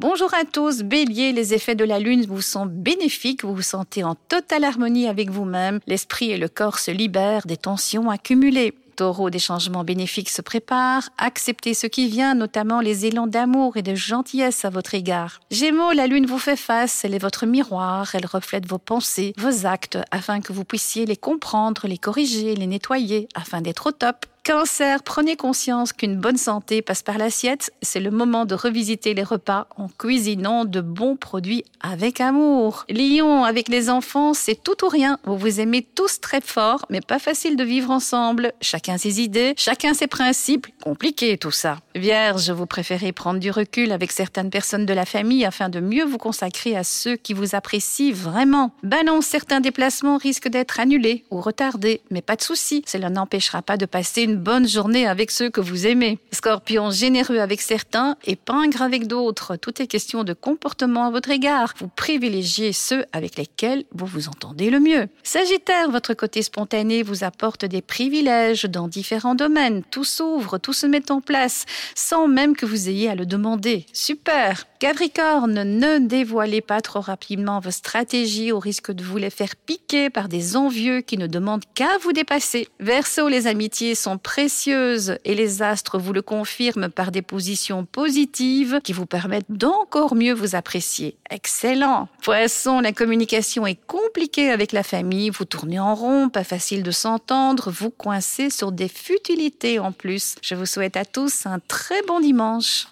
Bonjour à tous, bélier, les effets de la lune vous sont bénéfiques, vous vous sentez en totale harmonie avec vous-même, l'esprit et le corps se libèrent des tensions accumulées. Taureau, des changements bénéfiques se préparent. Acceptez ce qui vient, notamment les élans d'amour et de gentillesse à votre égard. Gémeaux, la lune vous fait face, elle est votre miroir, elle reflète vos pensées, vos actes, afin que vous puissiez les comprendre, les corriger, les nettoyer, afin d'être au top. Cancer, prenez conscience qu'une bonne santé passe par l'assiette. C'est le moment de revisiter les repas en cuisinant de bons produits avec amour. Lion, avec les enfants, c'est tout ou rien. Vous vous aimez tous très fort, mais pas facile de vivre ensemble. Chacun ses idées, chacun ses principes. Compliqué tout ça. Vierge, vous préférez prendre du recul avec certaines personnes de la famille afin de mieux vous consacrer à ceux qui vous apprécient vraiment. Balance, certains déplacements risquent d'être annulés ou retardés, mais pas de souci. Cela n'empêchera pas de passer une bonne journée avec ceux que vous aimez. Scorpion, généreux avec certains et pingre avec d'autres. Tout est question de comportement à votre égard. Vous privilégiez ceux avec lesquels vous vous entendez le mieux. Sagittaire, votre côté spontané vous apporte des privilèges dans différents domaines. Tout s'ouvre, tout se met en place, sans même que vous ayez à le demander. Super Capricorne, ne dévoilez pas trop rapidement vos stratégies au risque de vous les faire piquer par des envieux qui ne demandent qu'à vous dépasser. Verseau, les amitiés sont précieuses et les astres vous le confirment par des positions positives qui vous permettent d'encore mieux vous apprécier. Excellent. Poisson, la communication est compliquée avec la famille, vous tournez en rond, pas facile de s'entendre, vous coincez sur des futilités en plus. Je vous souhaite à tous un très bon dimanche.